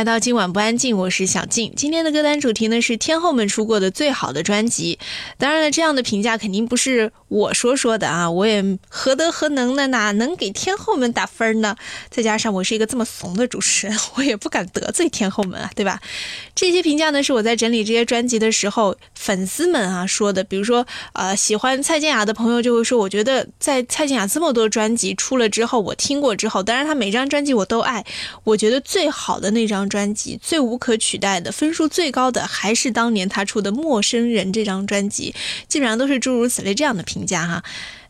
来到今晚不安静，我是小静。今天的歌单主题呢是天后们出过的最好的专辑。当然了，这样的评价肯定不是我说说的啊，我也何德何能呢？哪能给天后们打分呢？再加上我是一个这么怂的主持人，我也不敢得罪天后们啊，对吧？这些评价呢是我在整理这些专辑的时候，粉丝们啊说的。比如说，呃，喜欢蔡健雅的朋友就会说，我觉得在蔡健雅这么多专辑出了之后，我听过之后，当然她每张专辑我都爱，我觉得最好的那张专辑，最无可取代的，分数最高的，还是当年他出的《陌生人》这张专辑，基本上都是诸如此类这样的评价哈。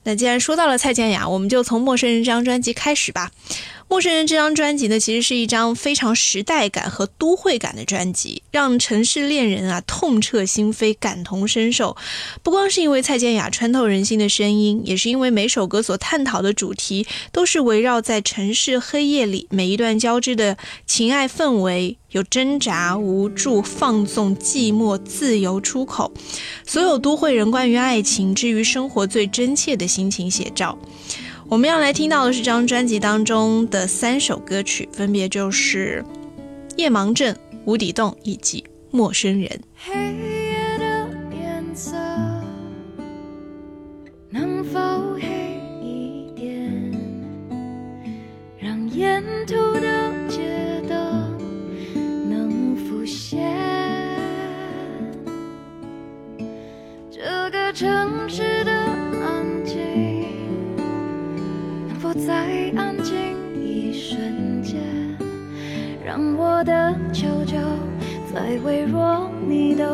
那既然说到了蔡健雅，我们就从《陌生人》这张专辑开始吧。《陌生人》这张专辑呢，其实是一张非常时代感和都会感的专辑，让城市恋人啊痛彻心扉、感同身受。不光是因为蔡健雅穿透人心的声音，也是因为每首歌所探讨的主题都是围绕在城市黑夜里每一段交织的情爱氛围，有挣扎、无助、放纵、寂寞、自由出口，所有都会人关于爱情之于生活最真切的心情写照。我们要来听到的是这张专辑当中的三首歌曲，分别就是《夜盲症》《无底洞》以及《陌生人》。黑夜的颜色能否黑一点，让沿途的街灯能浮现？这个城市的在安静一瞬间，让我的求救再微弱，你都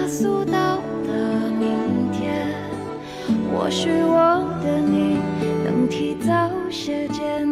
加速到了明天。或许我的你能提早些见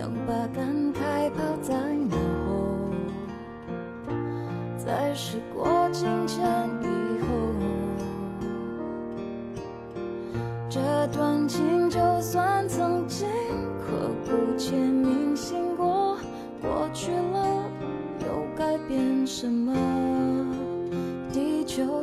能把感慨抛在脑后在时过境迁以后这段情就算曾经刻骨铭心过过去了又改变什么？地球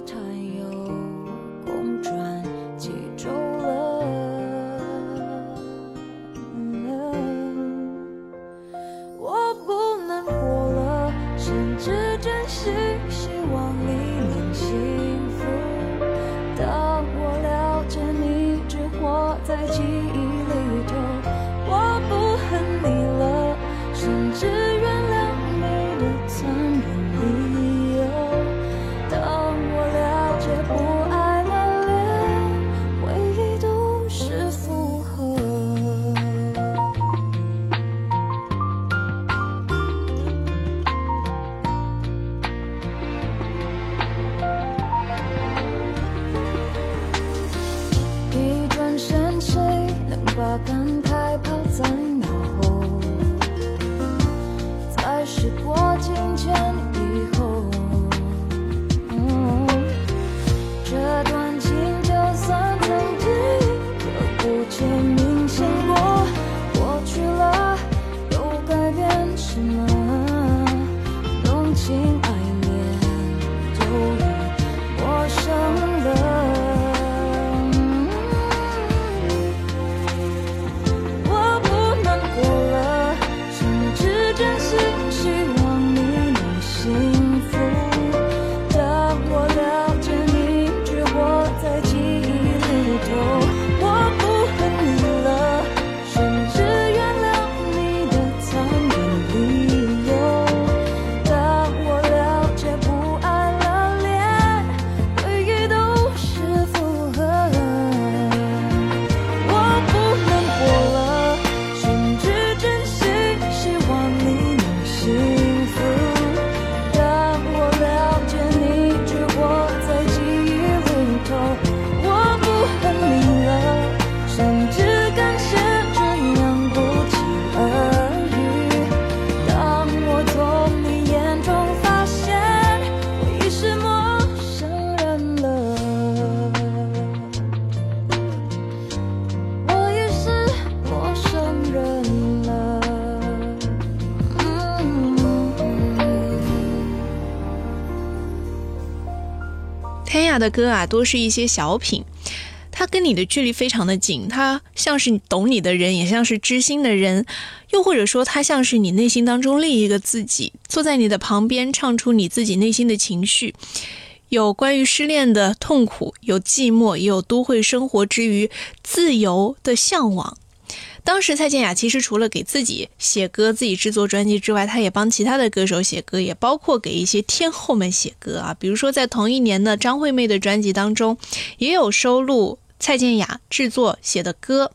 歌啊，多是一些小品，它跟你的距离非常的近，它像是懂你的人，也像是知心的人，又或者说它像是你内心当中另一个自己，坐在你的旁边，唱出你自己内心的情绪。有关于失恋的痛苦，有寂寞，也有都会生活之余自由的向往。当时蔡健雅其实除了给自己写歌、自己制作专辑之外，她也帮其他的歌手写歌，也包括给一些天后们写歌啊。比如说在同一年的张惠妹的专辑当中，也有收录蔡健雅制作写的歌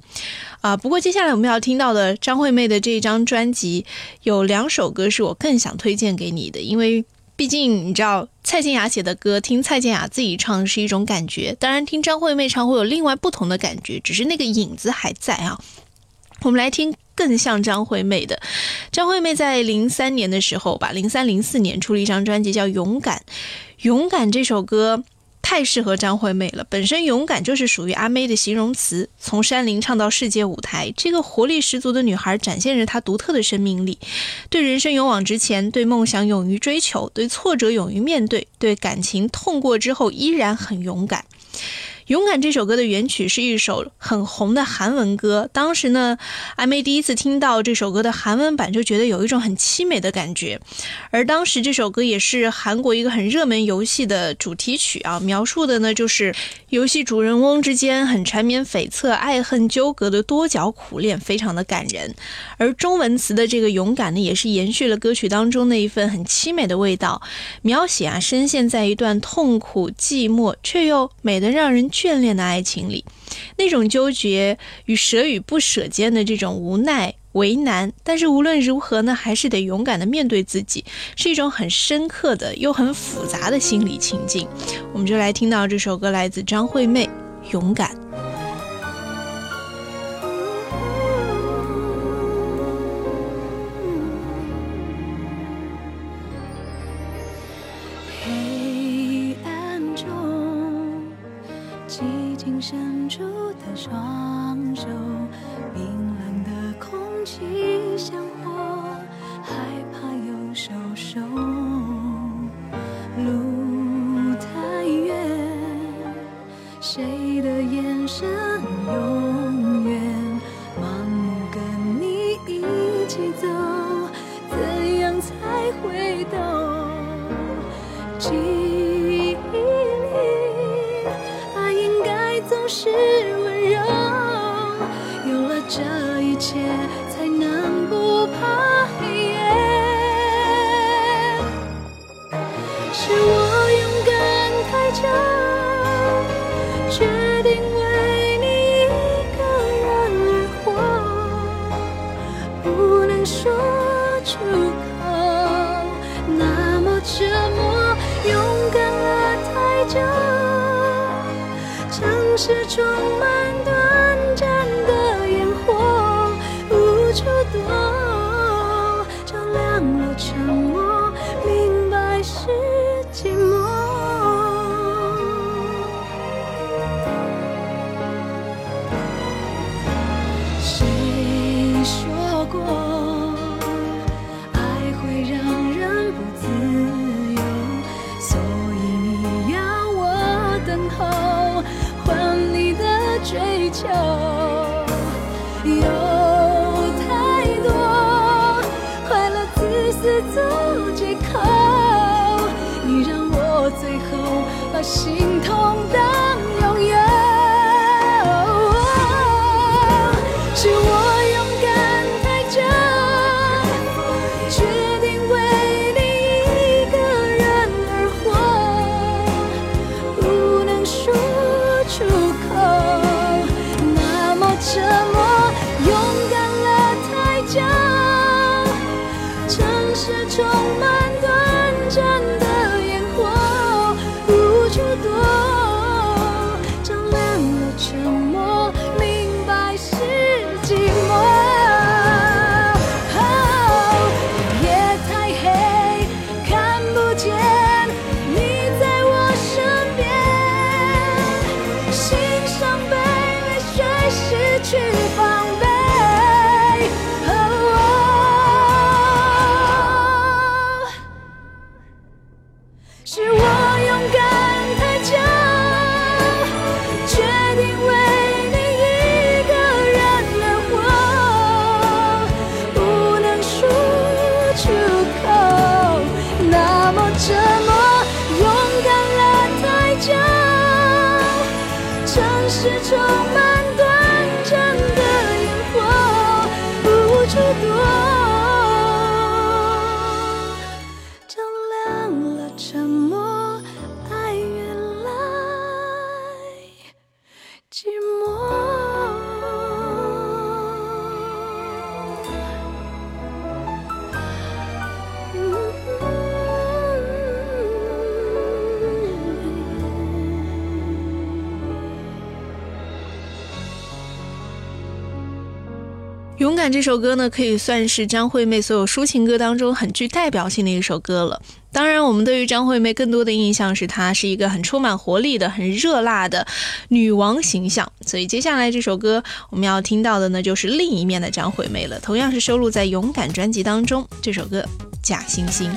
啊。不过接下来我们要听到的张惠妹的这张专辑，有两首歌是我更想推荐给你的，因为。毕竟你知道，蔡健雅写的歌，听蔡健雅自己唱是一种感觉，当然听张惠妹唱会有另外不同的感觉，只是那个影子还在啊。我们来听更像张惠妹的。张惠妹在零三年的时候吧，零三零四年出了一张专辑叫《勇敢》，《勇敢》这首歌。太适合张惠妹了，本身勇敢就是属于阿妹的形容词。从山林唱到世界舞台，这个活力十足的女孩展现着她独特的生命力，对人生勇往直前，对梦想勇于追求，对挫折勇于面对，对感情痛过之后依然很勇敢。勇敢这首歌的原曲是一首很红的韩文歌，当时呢，阿妹第一次听到这首歌的韩文版，就觉得有一种很凄美的感觉。而当时这首歌也是韩国一个很热门游戏的主题曲啊，描述的呢就是游戏主人翁之间很缠绵悱恻、爱恨纠葛的多角苦恋，非常的感人。而中文词的这个勇敢呢，也是延续了歌曲当中那一份很凄美的味道，描写啊深陷在一段痛苦、寂寞却又美得让人眷恋的爱情里，那种纠结与舍与不舍间的这种无奈、为难，但是无论如何呢，还是得勇敢的面对自己，是一种很深刻的又很复杂的心理情境。我们就来听到这首歌，来自张惠妹，《勇敢》。这首歌呢可以算是张惠妹所有抒情歌当中很具代表性的一首歌了。当然我们对于张惠妹更多的印象是她是一个很充满活力的很热辣的女王形象。所以接下来这首歌我们要听到的呢就是另一面的张惠妹了。同样是收录在勇敢专辑当中这首歌假惺惺。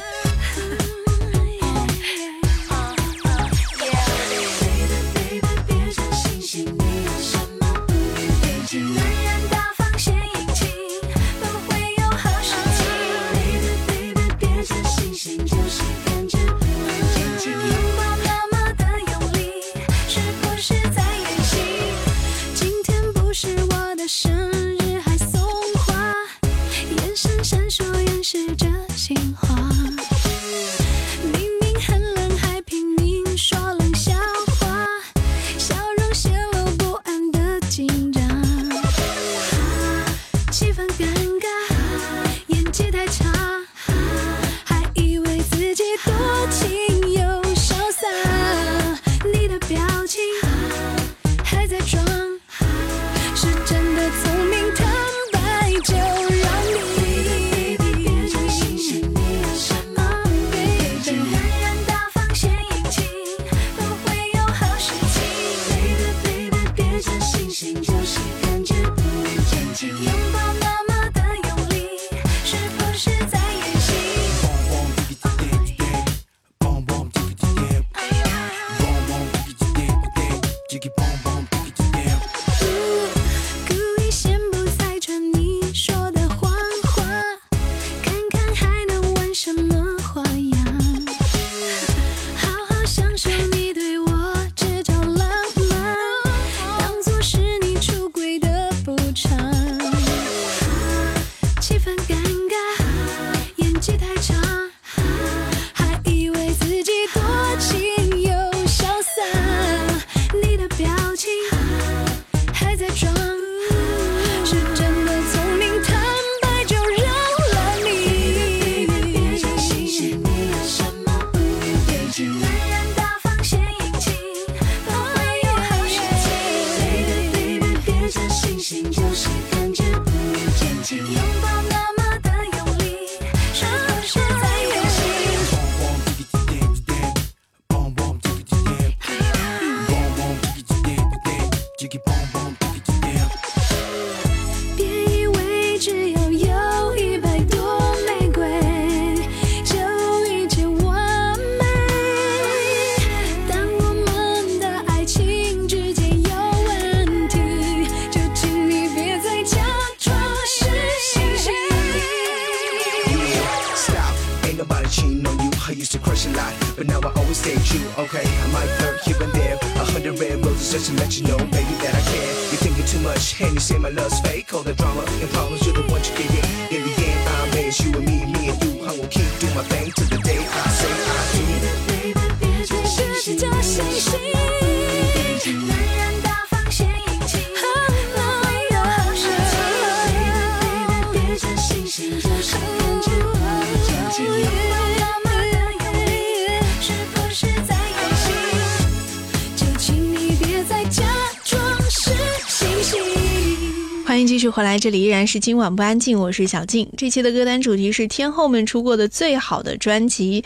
来，这里依然是今晚不安静，我是小静。这期的歌单主题是天后们出过的最好的专辑。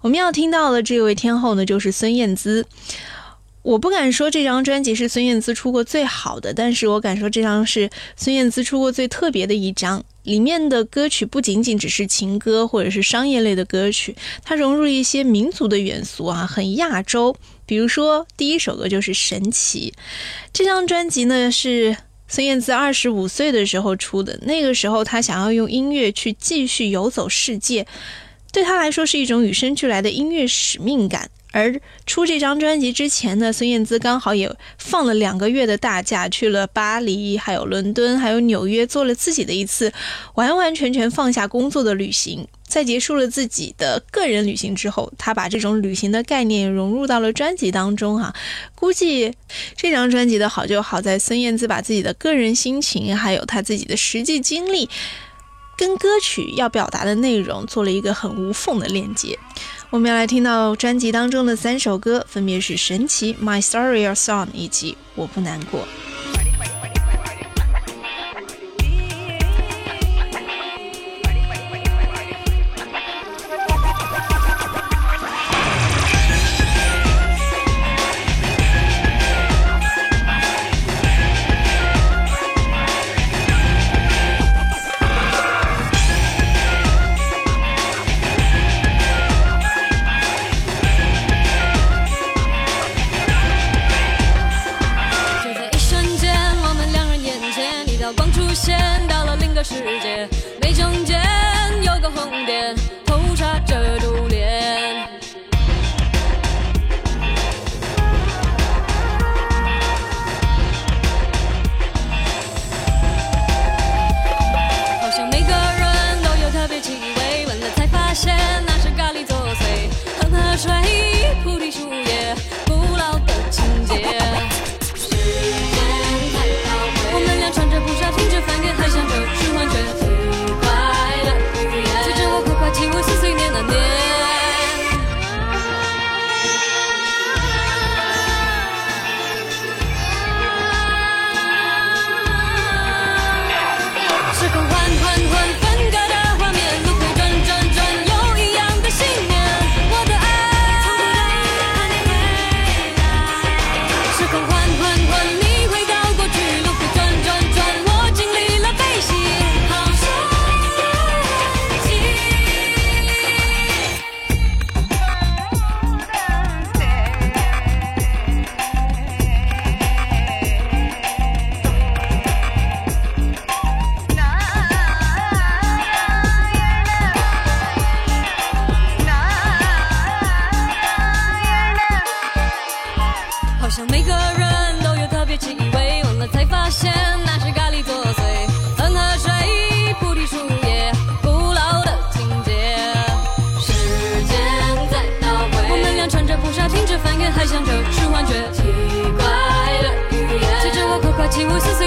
我们要听到的这位天后呢，就是孙燕姿。我不敢说这张专辑是孙燕姿出过最好的，但是我敢说这张是孙燕姿出过最特别的一张。里面的歌曲不仅仅只是情歌或者是商业类的歌曲，它融入一些民族的元素啊，很亚洲。比如说第一首歌就是《神奇》，这张专辑呢是。孙燕姿二十五岁的时候出的，那个时候她想要用音乐去继续游走世界，对她来说是一种与生俱来的音乐使命感。而出这张专辑之前呢，孙燕姿刚好也放了两个月的大假，去了巴黎、还有伦敦、还有纽约，做了自己的一次完完全全放下工作的旅行。在结束了自己的个人旅行之后，他把这种旅行的概念融入到了专辑当中哈。估计这张专辑的好就好在孙燕姿把自己的个人心情，还有她自己的实际经历，跟歌曲要表达的内容做了一个很无缝的链接。我们要来听到专辑当中的三首歌，分别是《神奇》、《My Story Your Song》以及《我不难过》。情无私。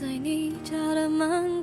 在你家的门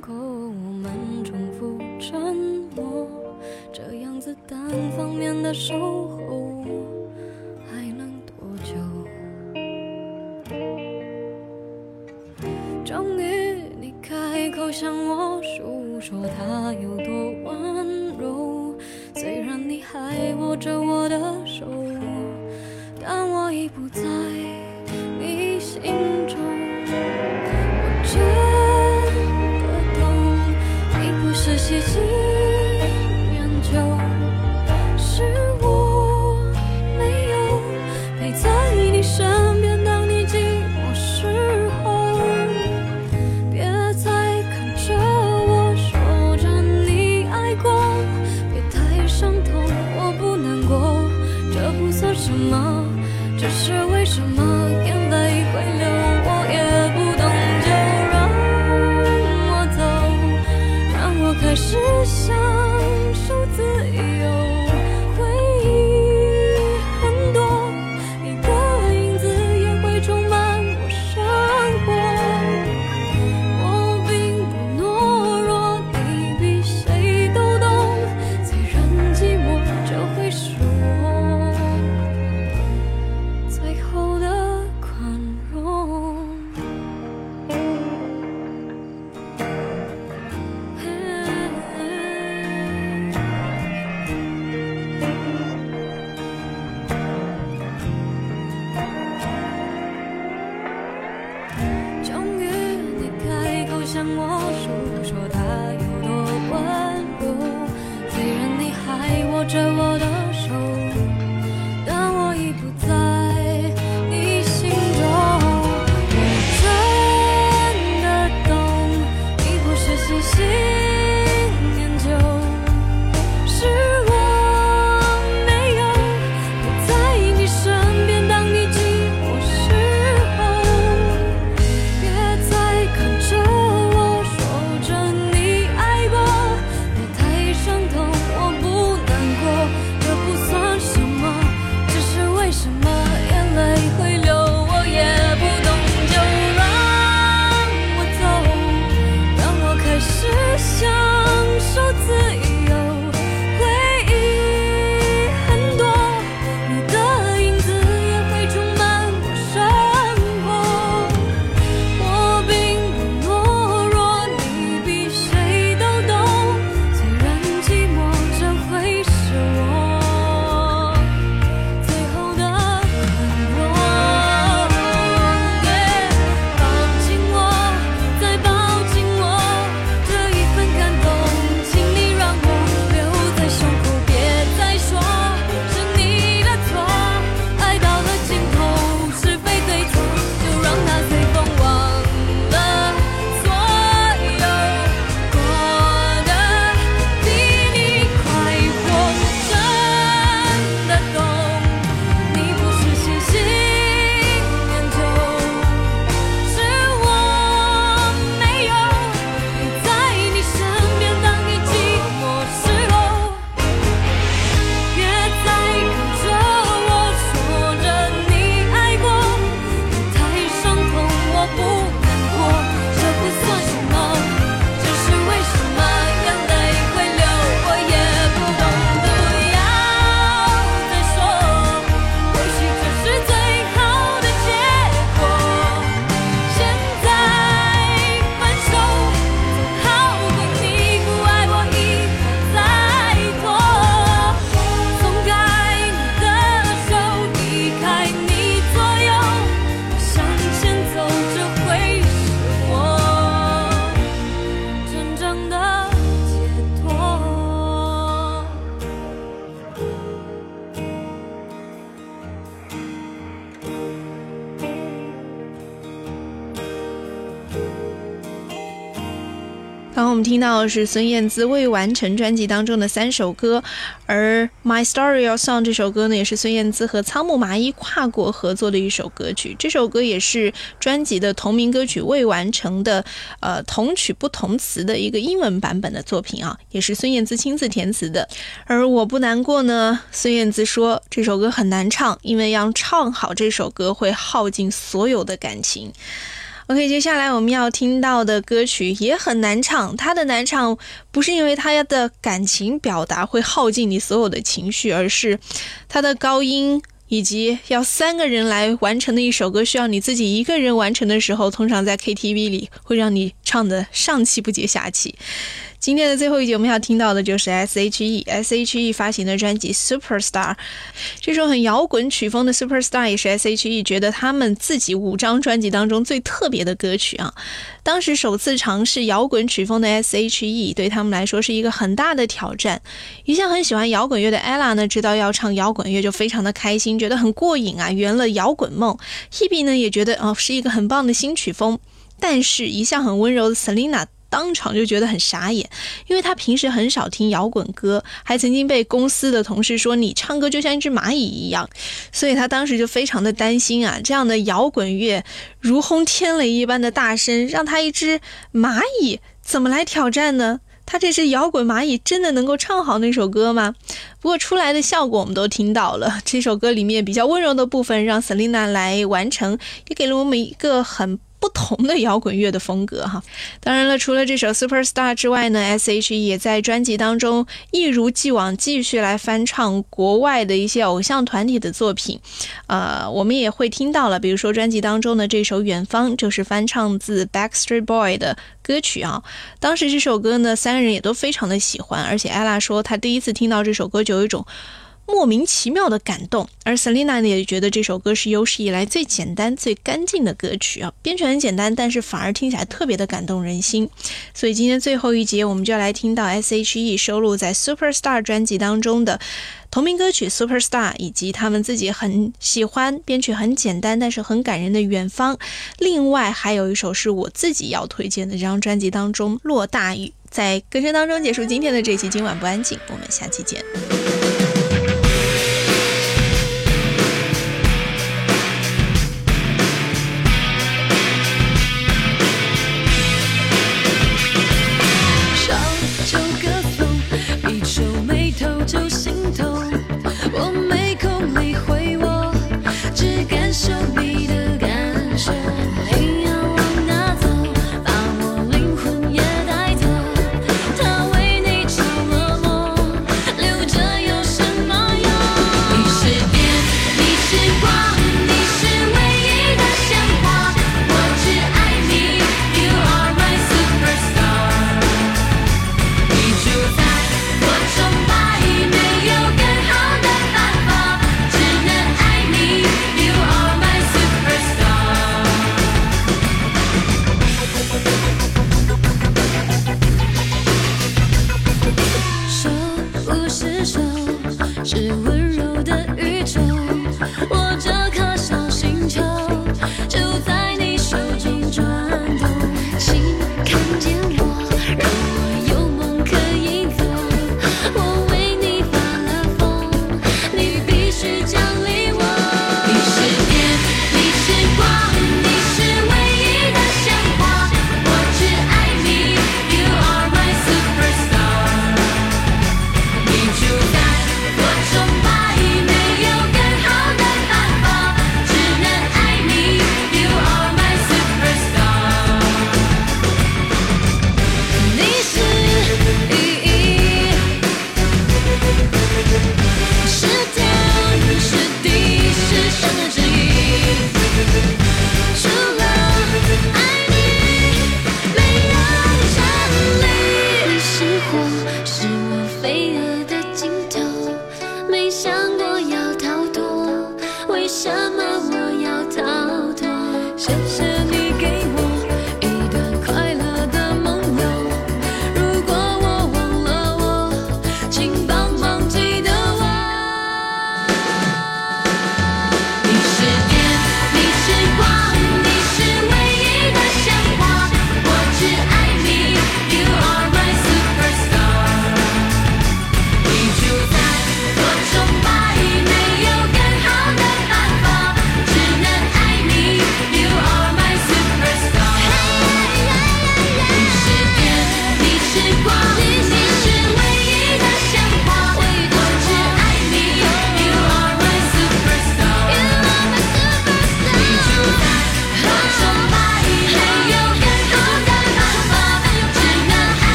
听到的是孙燕姿未完成专辑当中的三首歌，而《My Story of Song》这首歌呢，也是孙燕姿和仓木麻衣跨国合作的一首歌曲。这首歌也是专辑的同名歌曲《未完成的》呃同曲不同词的一个英文版本的作品啊，也是孙燕姿亲自填词的。而我不难过呢，孙燕姿说这首歌很难唱，因为要唱好这首歌会耗尽所有的感情。ok 接下来我们要听到的歌曲也很难唱它的难唱不是因为它的感情表达会耗尽你所有的情绪而是它的高音以及要三个人来完成的一首歌需要你自己一个人完成的时候通常在 ktv 里会让你唱的上气不接下气。今天的最后一节我们要听到的就是 S.H.E S.H.E 发行的专辑《Superstar》，这首很摇滚曲风的《Superstar》也是 S.H.E 觉得他们自己五张专辑当中最特别的歌曲啊。当时首次尝试摇滚曲风的 S.H.E 对他们来说是一个很大的挑战。一向很喜欢摇滚乐的 Ella 呢，知道要唱摇滚乐就非常的开心，觉得很过瘾啊，圆了摇滚梦。Hebe 呢也觉得哦是一个很棒的新曲风。但是，一向很温柔的 Selina 当场就觉得很傻眼，因为他平时很少听摇滚歌，还曾经被公司的同事说你唱歌就像一只蚂蚁一样，所以他当时就非常的担心啊，这样的摇滚乐如轰天雷一般的大声，让他一只蚂蚁怎么来挑战呢？他这只摇滚蚂蚁真的能够唱好那首歌吗？不过出来的效果我们都听到了，这首歌里面比较温柔的部分让 Selina 来完成，也给了我们一个很。不同的摇滚乐的风格哈，当然了，除了这首《Superstar》之外呢，S.H.E 也在专辑当中一如既往继续来翻唱国外的一些偶像团体的作品，呃，我们也会听到了，比如说专辑当中的这首《远方》就是翻唱自 Backstreet Boy 的歌曲啊。当时这首歌呢，三个人也都非常的喜欢，而且 Ella 说她第一次听到这首歌就有一种。莫名其妙的感动，而 Selina 呢也觉得这首歌是有史以来最简单、最干净的歌曲啊，编曲很简单，但是反而听起来特别的感动人心。所以今天最后一节，我们就要来听到 S.H.E 收录在《Superstar》专辑当中的同名歌曲《Superstar》，以及他们自己很喜欢、编曲很简单但是很感人的《远方》。另外还有一首是我自己要推荐的这张专辑当中《落大雨》。在歌声当中结束今天的这期《今晚不安静》，我们下期见。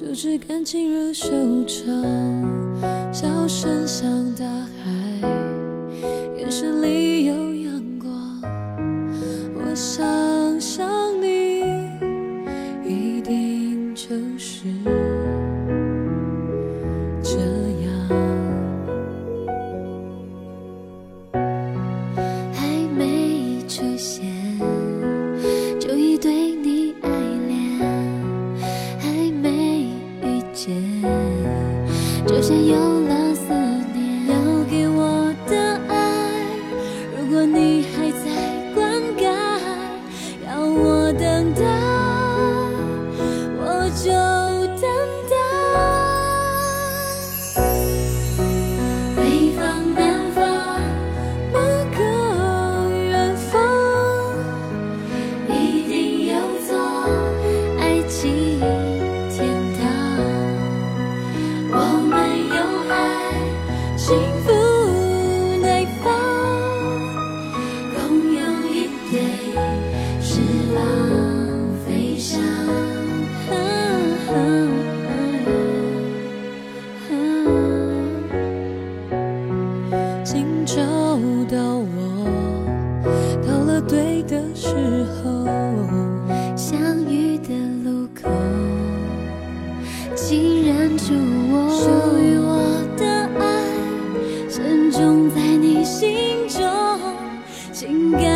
手指感情如收场，笑声像大海，眼神里。tenga